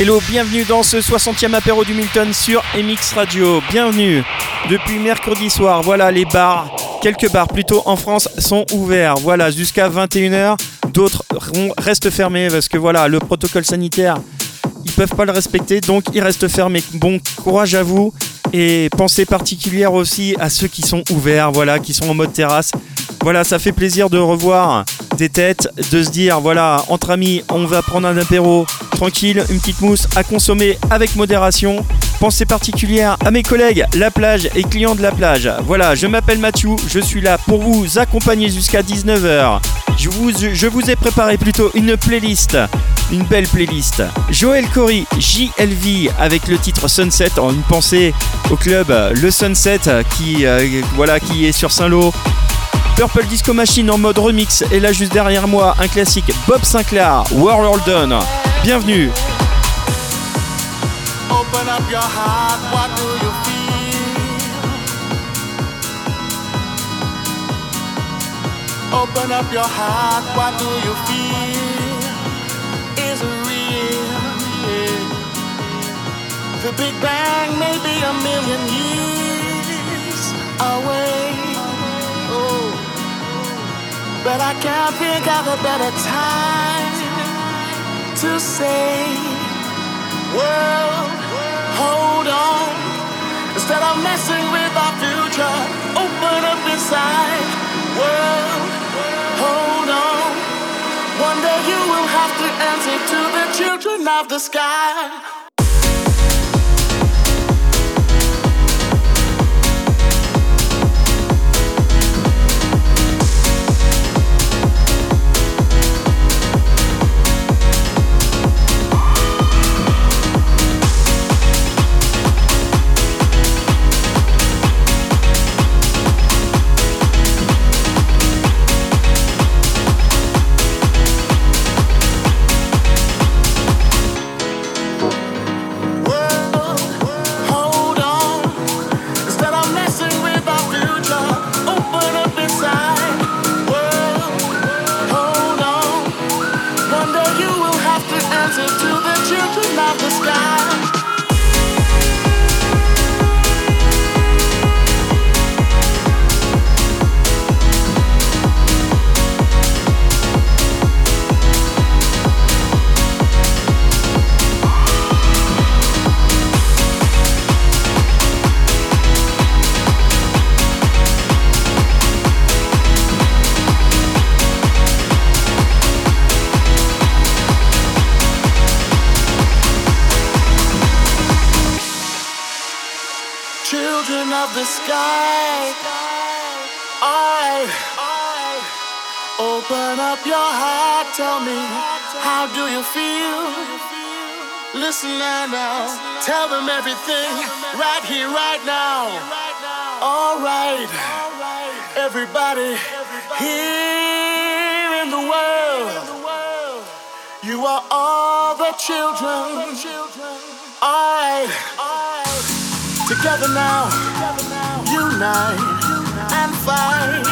Hello, bienvenue dans ce 60e apéro du Milton sur MX Radio. Bienvenue. Depuis mercredi soir, voilà les bars, quelques bars plutôt en France sont ouverts. Voilà, jusqu'à 21h. D'autres restent fermés parce que voilà, le protocole sanitaire, ils peuvent pas le respecter, donc ils restent fermés. Bon courage à vous et pensée particulière aussi à ceux qui sont ouverts, voilà, qui sont en mode terrasse. Voilà, ça fait plaisir de revoir des têtes, de se dire voilà, entre amis, on va prendre un apéro tranquille, une petite mousse à consommer avec modération. Pensée particulière à mes collègues, la plage et clients de la plage. Voilà, je m'appelle Mathieu, je suis là pour vous accompagner jusqu'à 19h. Je vous, je vous ai préparé plutôt une playlist, une belle playlist. Joël Cory, JLV avec le titre Sunset en une pensée au club Le Sunset qui, euh, voilà, qui est sur Saint-Lô Purple Disco Machine en mode remix et là juste derrière moi un classique Bob Sinclair, World Done. Bienvenue. Open up your heart, what do you feel? Open up your heart, what do you feel? Is it real? The Big Bang may be a million years away. But I can't think of a better time to say, World, hold on. Instead of messing with our future, open up inside. World, hold on. One day you will have to answer to the children of the sky. Together now, unite and fight.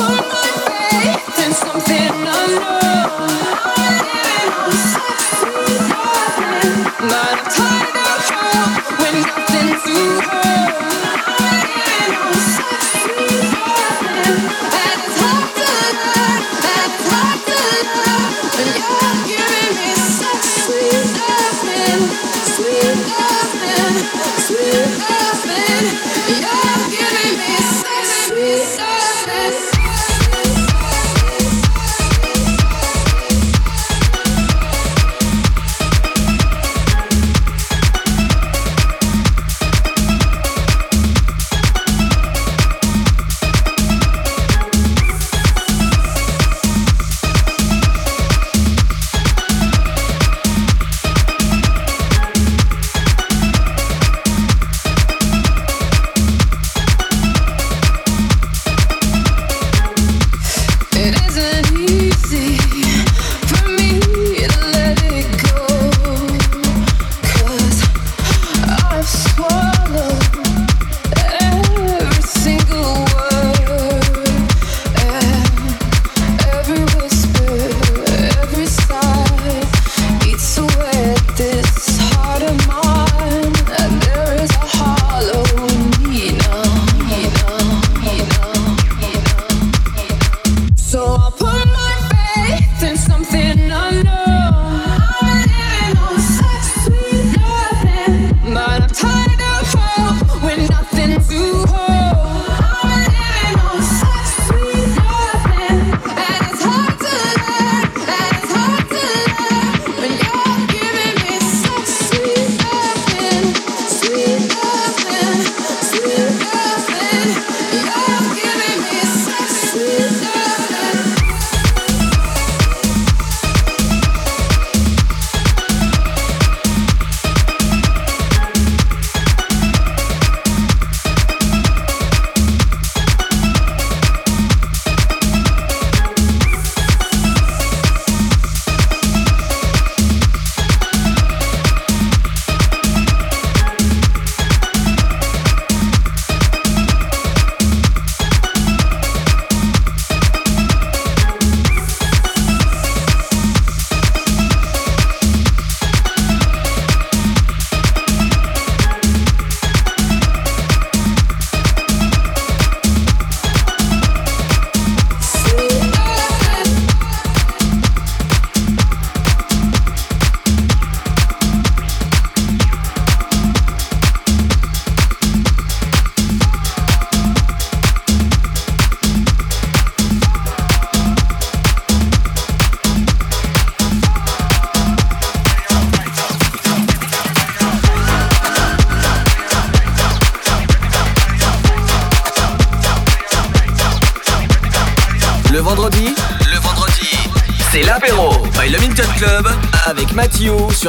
Sur MX Radio. Get up, stand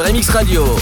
up, come on,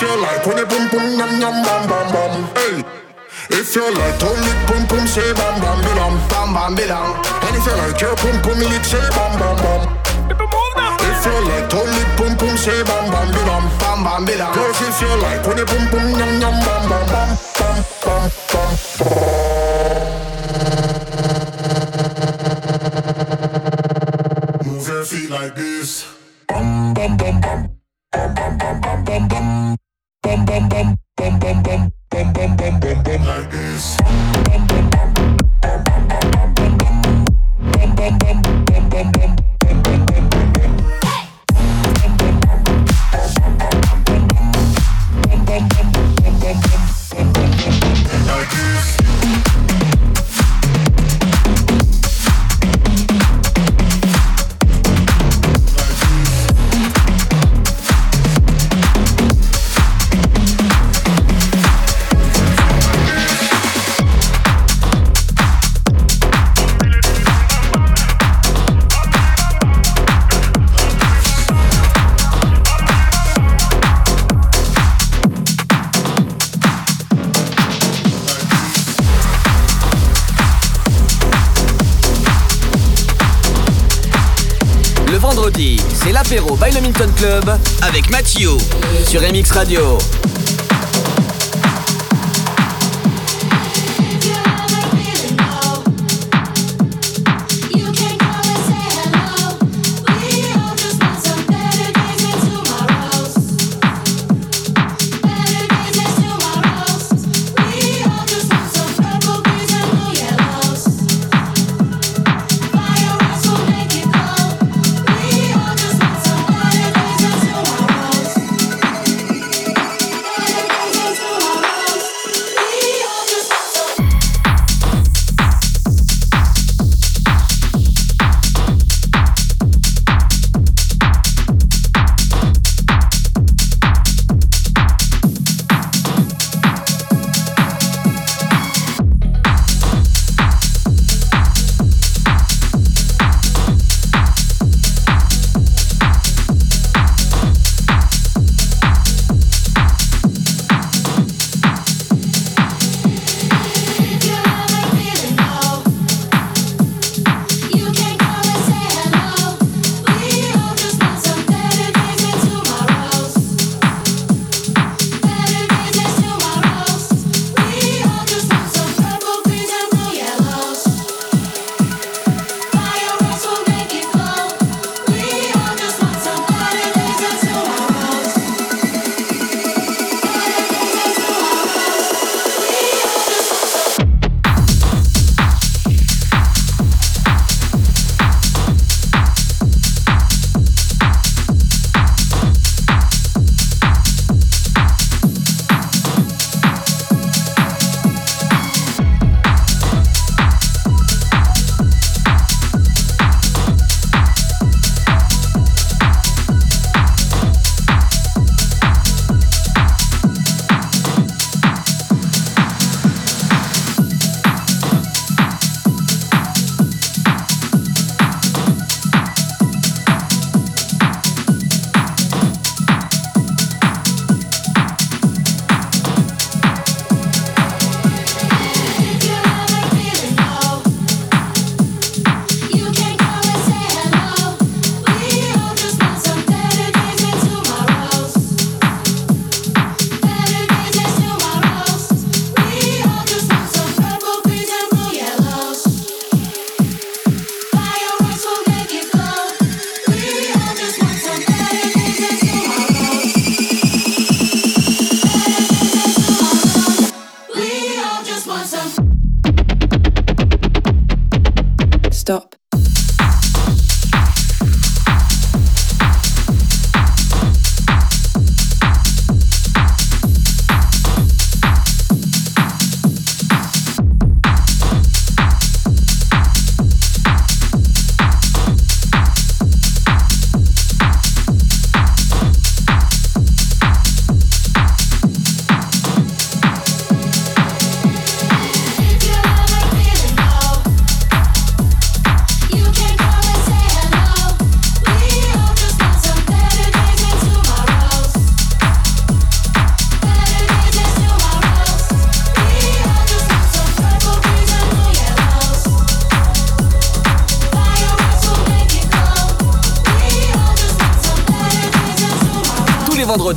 If you like when it boom boom yum yum bam bam bam. Hey. If you like to lick boom boom say bam bam bidam bam bam bidam. And if you like your boom boom lick say bam bam bam. If you like to lick boom boom say bam bam bidam bam bam bidam. Girls if you like when it boom boom Minton Club avec Mathieu sur MX Radio.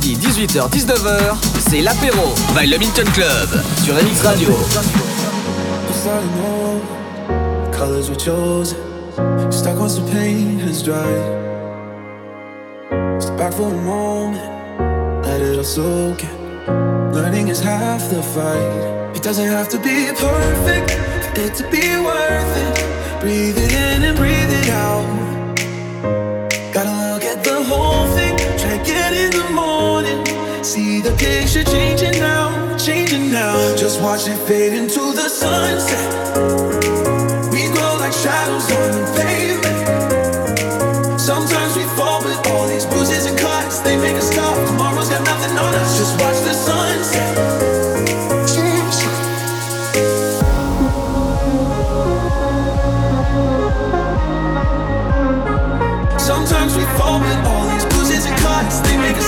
Vendredi 18h-19h, c'est l'apéro by le Milton Club sur MX Radio. Colors we chose, stuck on some pain has dried. Step back for a moment, let it all soak in. Learning is half the fight. It doesn't have to be perfect for it to be worth it. Breathe it in and breathe it out. Gotta look at the whole thing, See the picture changing now, changing now. Just watch it fade into the sunset. We grow like shadows on the pavement. Sometimes we fall, but all these bruises and cuts they make us stop. Tomorrow's got nothing on us. Just watch the sunset. Sometimes we fall, but all these bruises and cuts they make us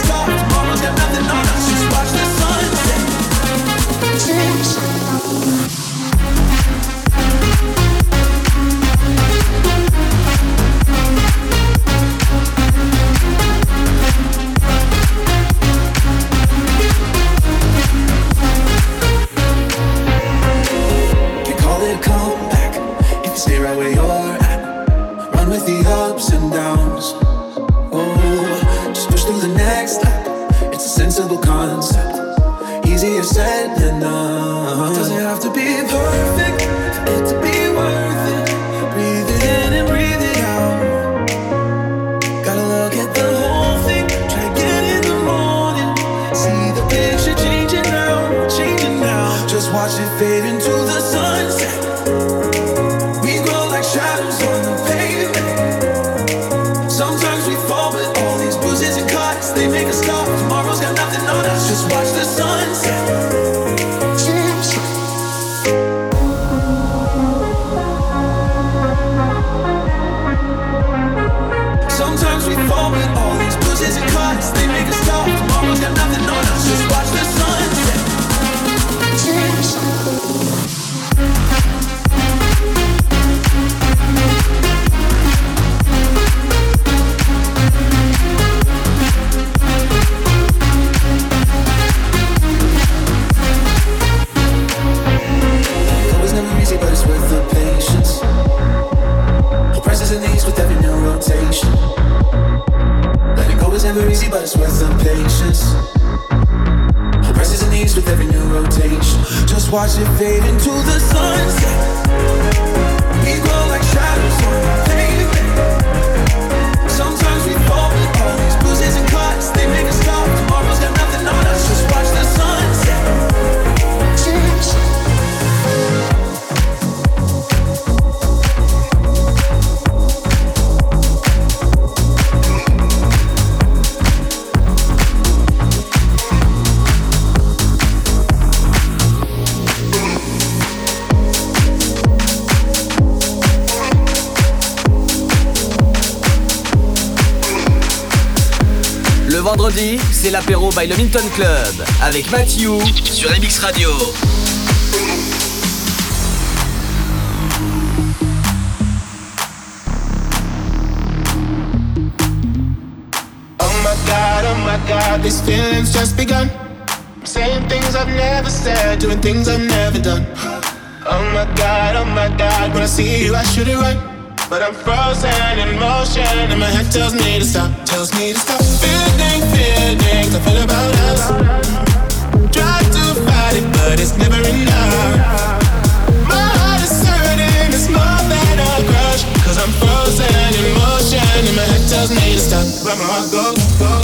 by le Minton Club avec Matthew sur MX Radio. Oh my god, oh my god, this feeling's just begun. Saying things I've never said, doing things I've never done. Oh my god, oh my god, when I see you, I should it right. But I'm frozen in motion, and my head tells me to stop. tells me to stop feeling, feeling I feel about us. Try to fight it, but it's never enough. My heart is hurting, it's more than a crush. i I'm frozen in motion, and my head tells me to stop. But my heart goes, goes.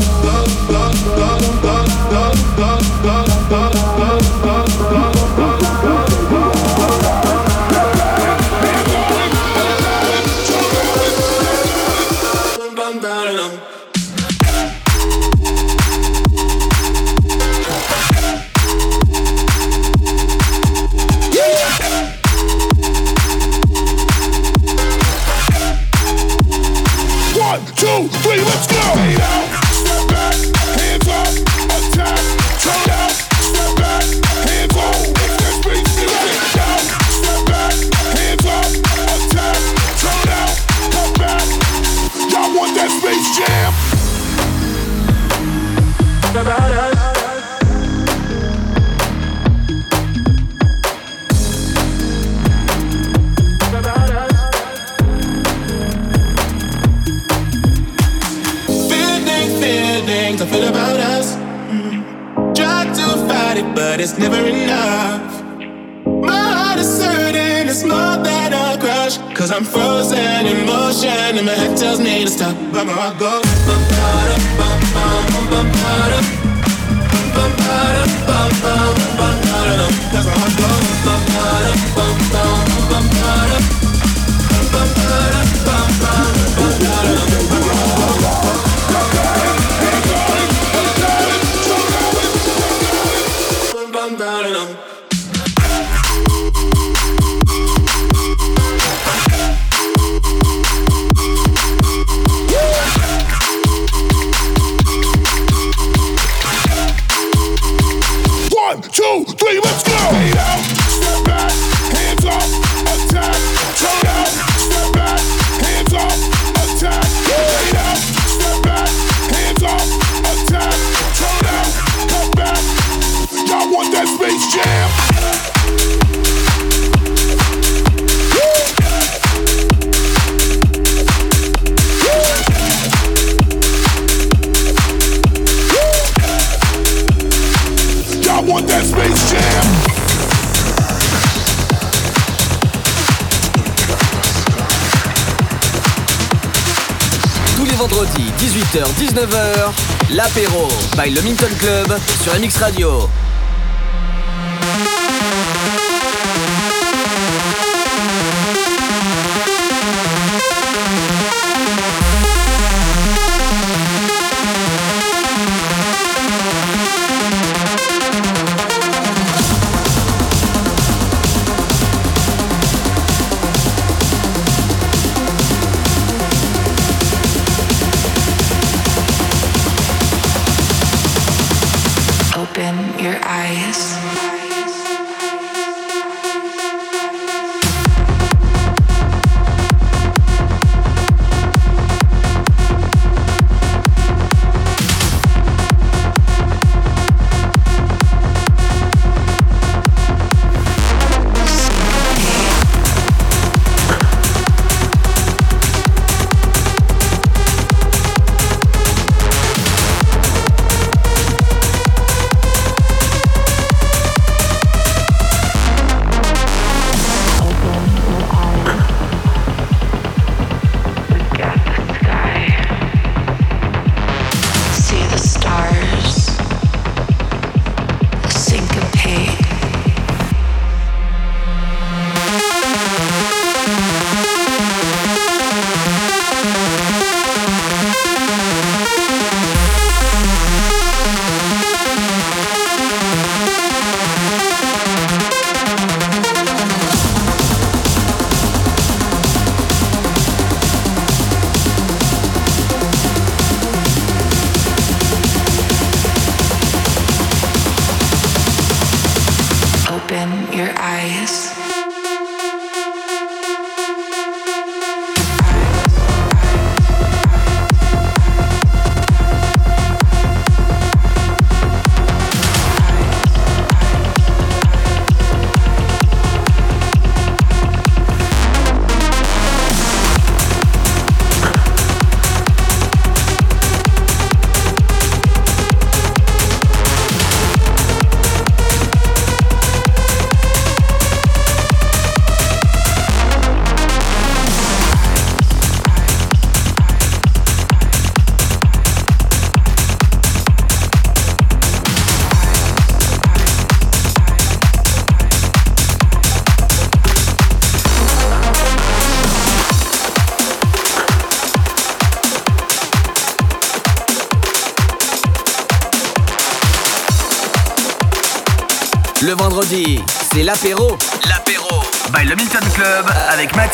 Tous les vendredis, 18h-19h, l'apéro by le Minton Club sur MX Radio.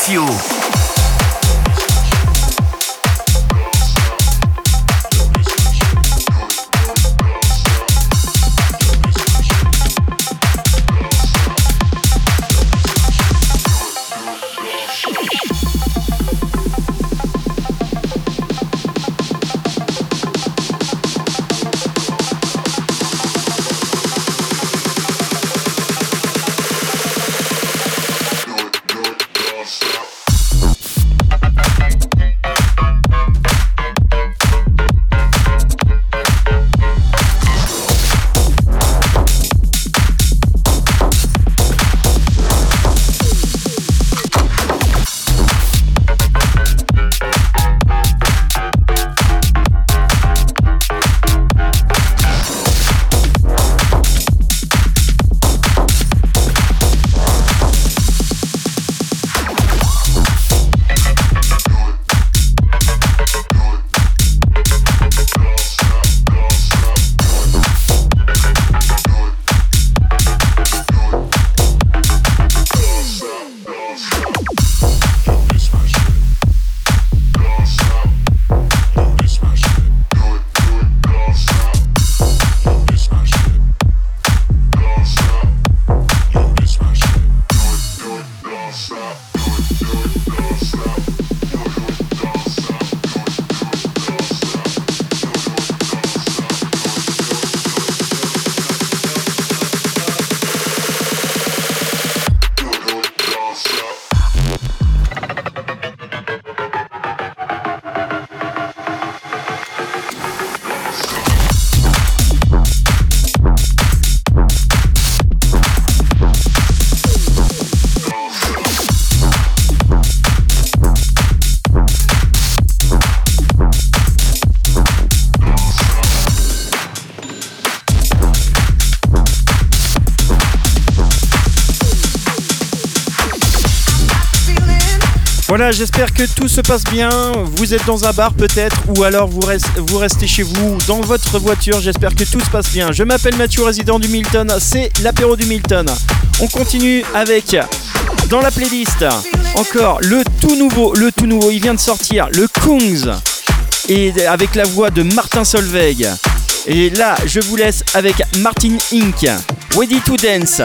Avec Voilà, j'espère que tout se passe bien. Vous êtes dans un bar peut-être, ou alors vous, vous restez chez vous, dans votre voiture. J'espère que tout se passe bien. Je m'appelle Mathieu, résident du Milton. C'est l'apéro du Milton. On continue avec, dans la playlist, encore le tout nouveau, le tout nouveau. Il vient de sortir, le Kungs, et avec la voix de Martin Solveig. Et là, je vous laisse avec Martin Inc. Ready to Dance.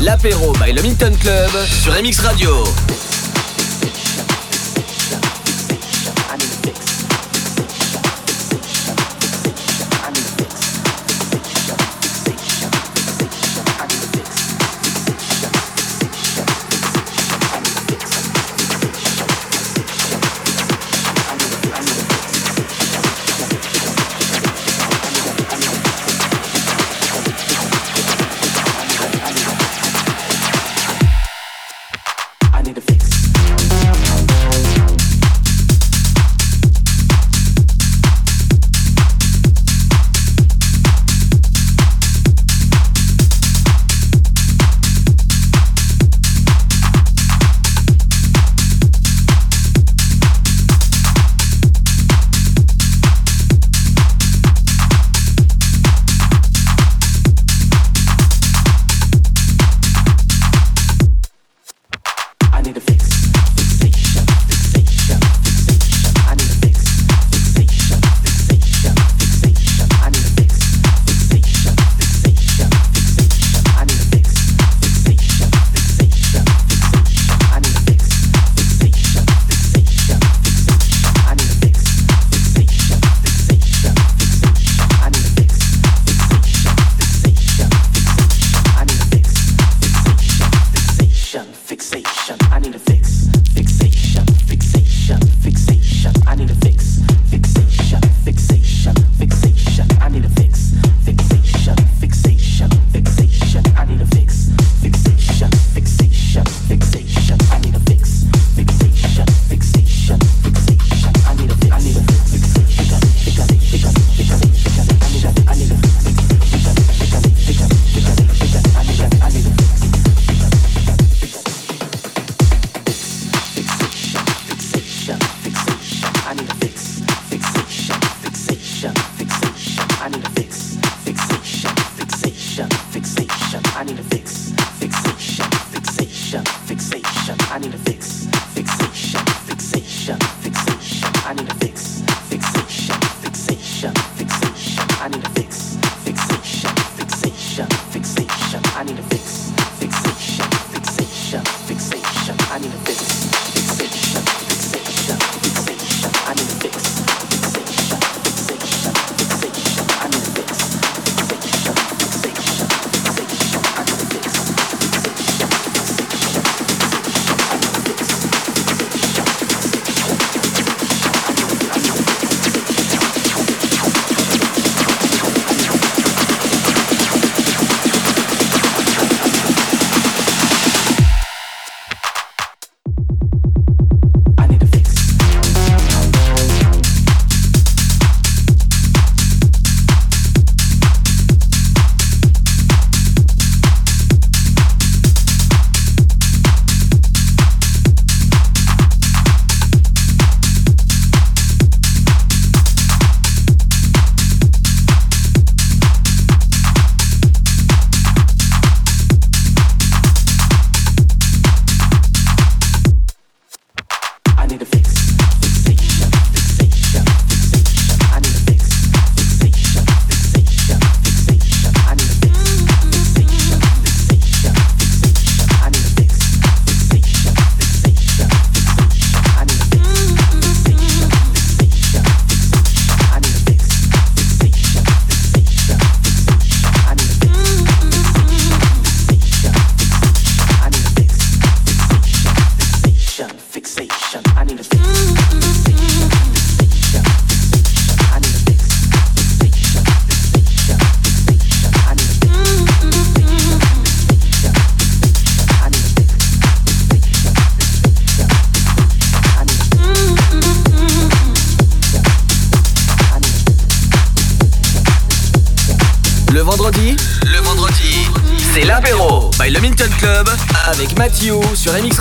L'apéro by le Milton Club sur MX Radio.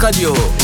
Radio.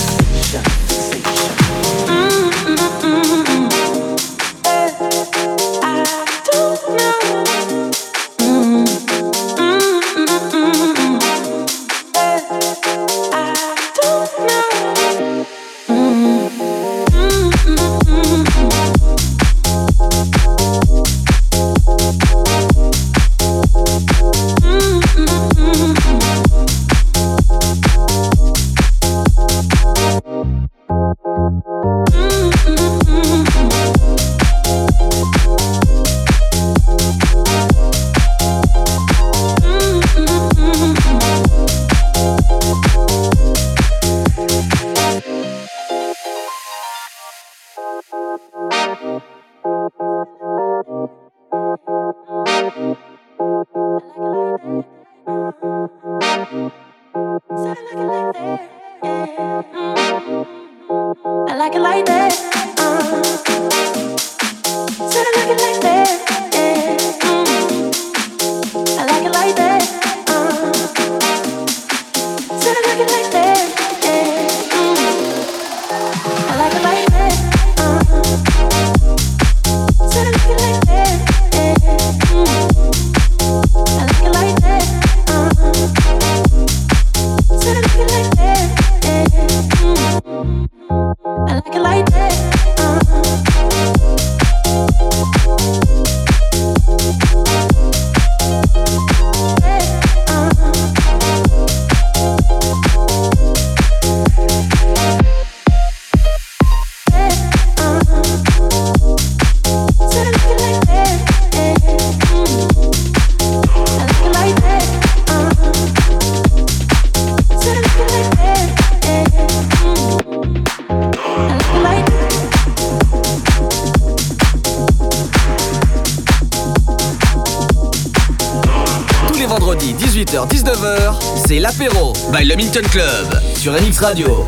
Sur MX Radio.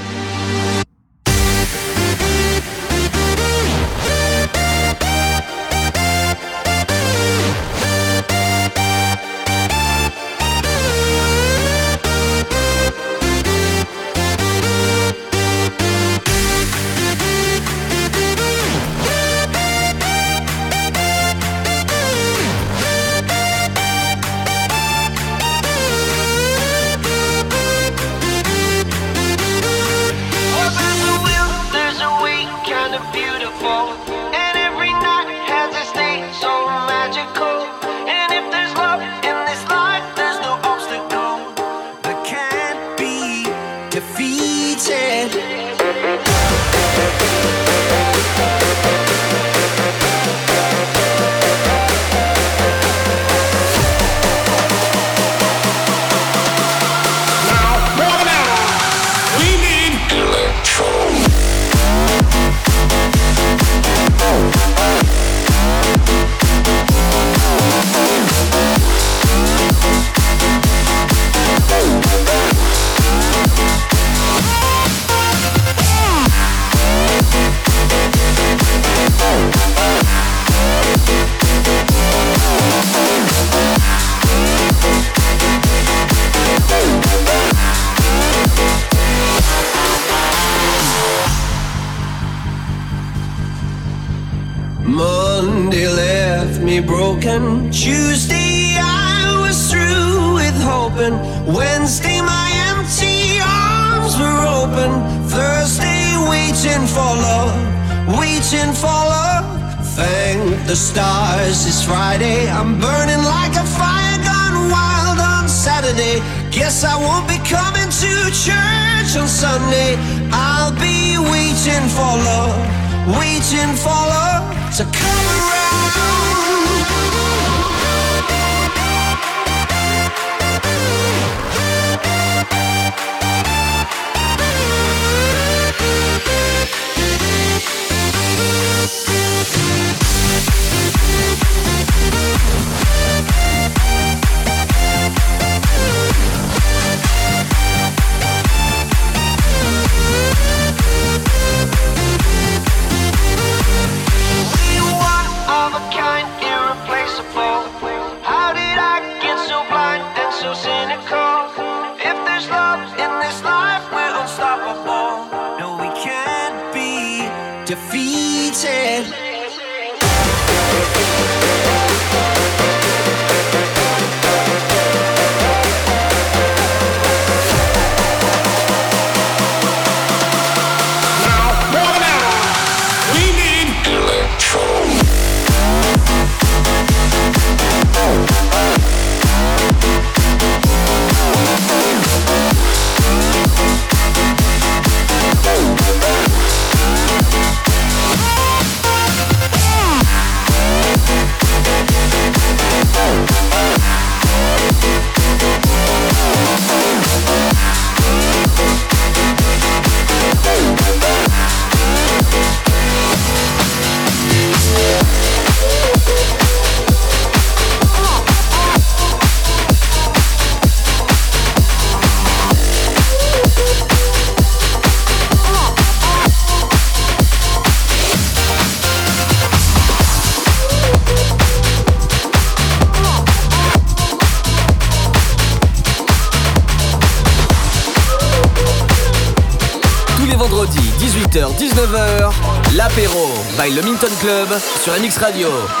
Club sur MX Radio.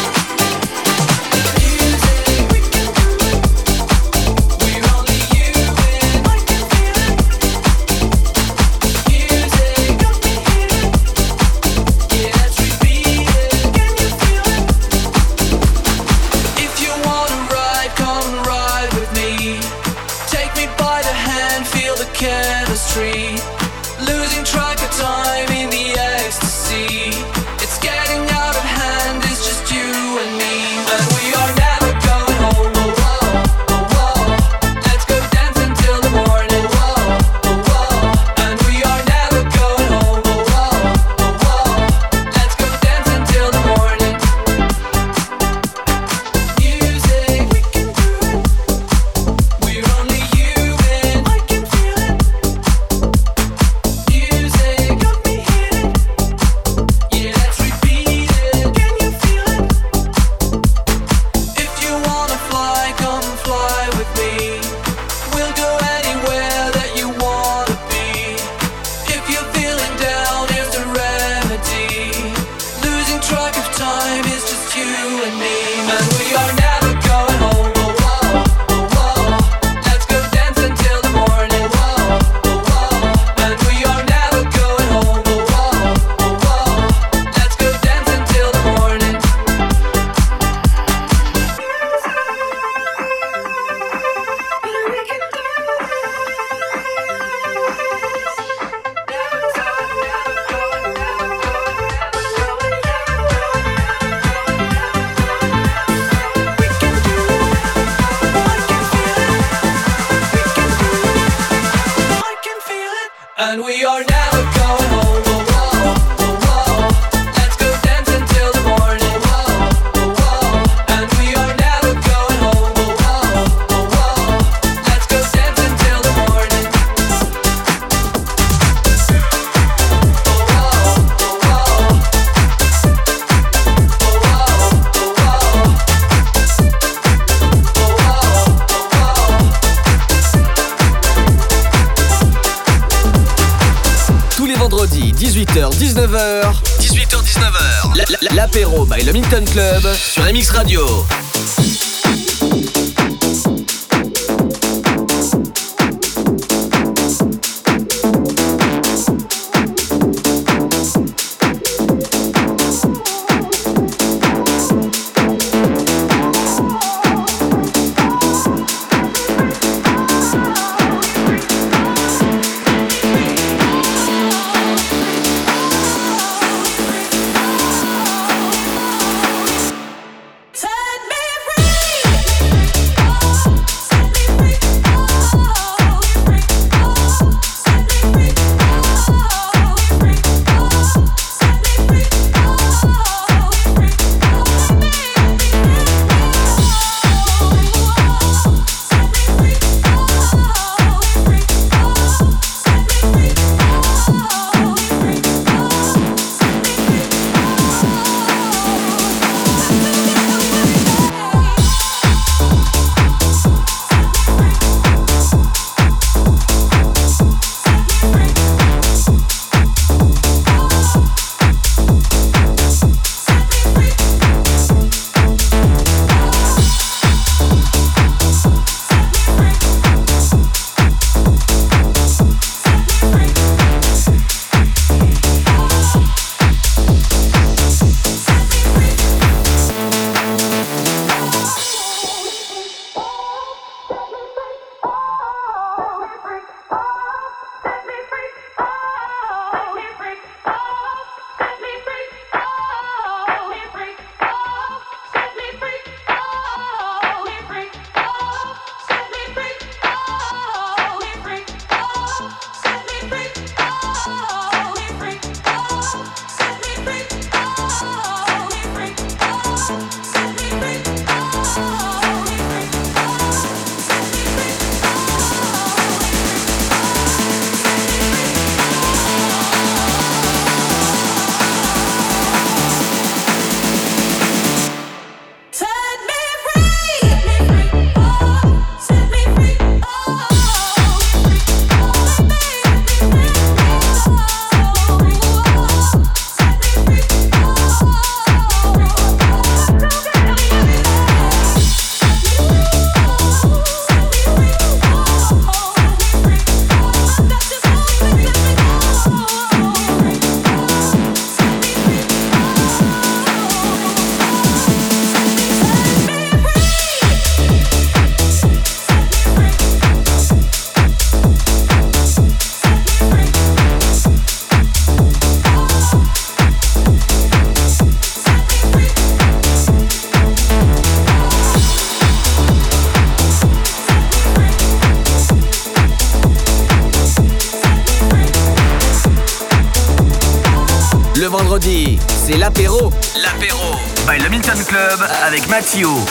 Avec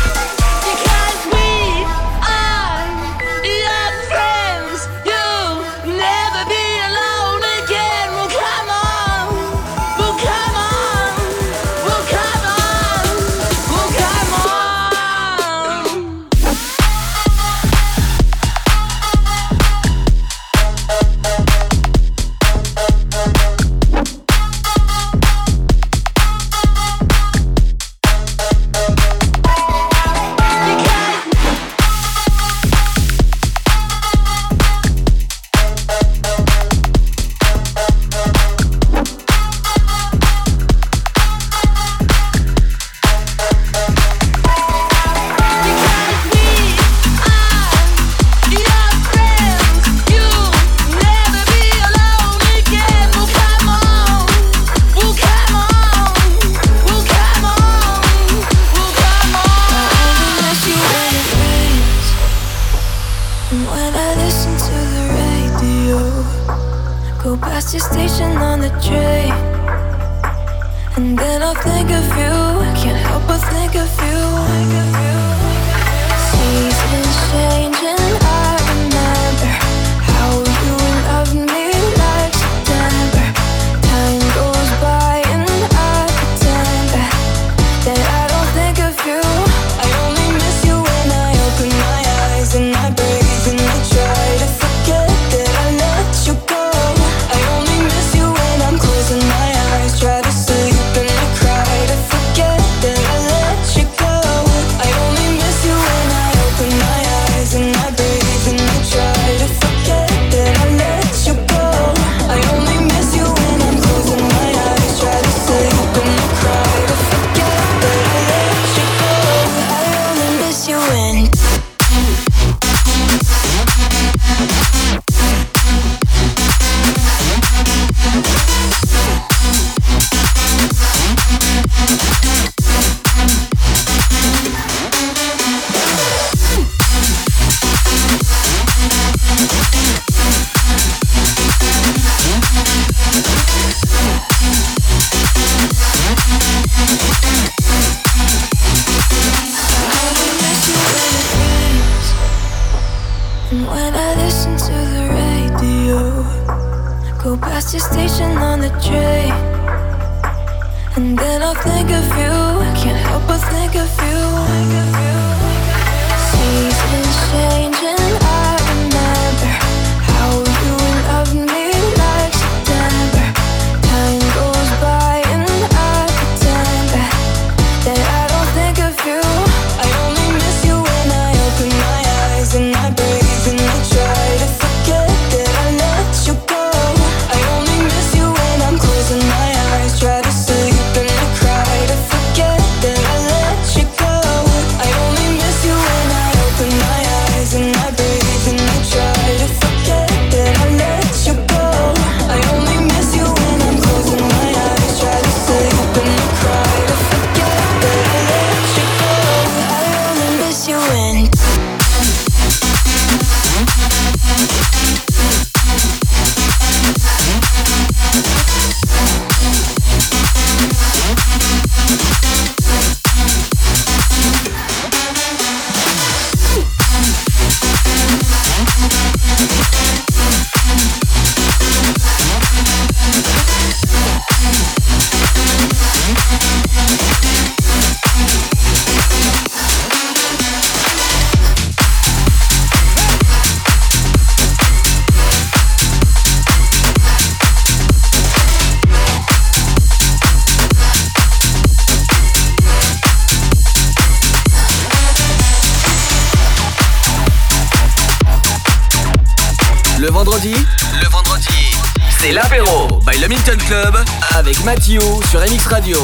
by le Club avec Mathieu sur MX Radio.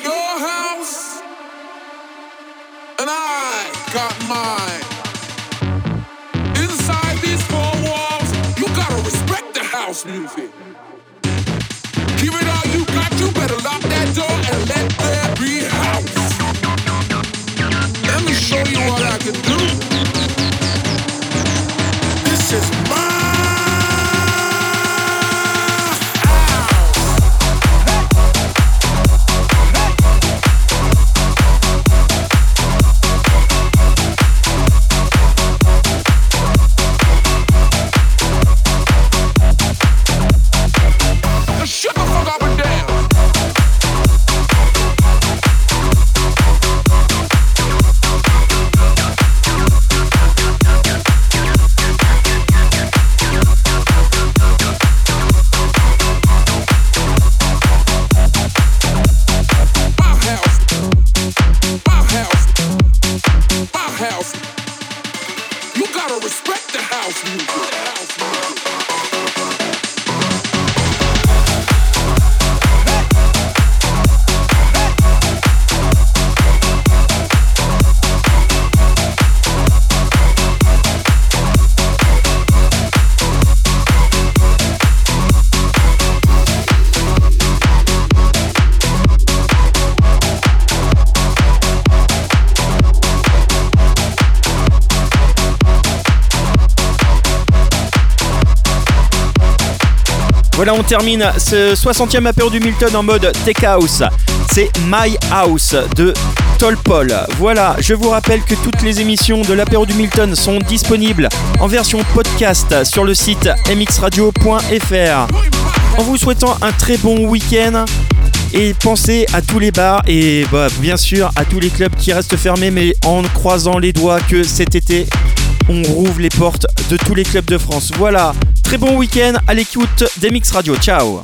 your house, and I got mine. Inside these four walls, you gotta respect the house music. Give it all you got, you better lock that door and let house. Let me show you what I can do. This is mine. Voilà, on termine ce 60e apéro du Milton en mode Tech House. C'est My House de Tolpol. Voilà, je vous rappelle que toutes les émissions de l'apéro du Milton sont disponibles en version podcast sur le site mxradio.fr. En vous souhaitant un très bon week-end. Et pensez à tous les bars et bah, bien sûr à tous les clubs qui restent fermés, mais en croisant les doigts que cet été, on rouvre les portes de tous les clubs de France. Voilà, très bon week-end à l'écoute d'MX Radio. Ciao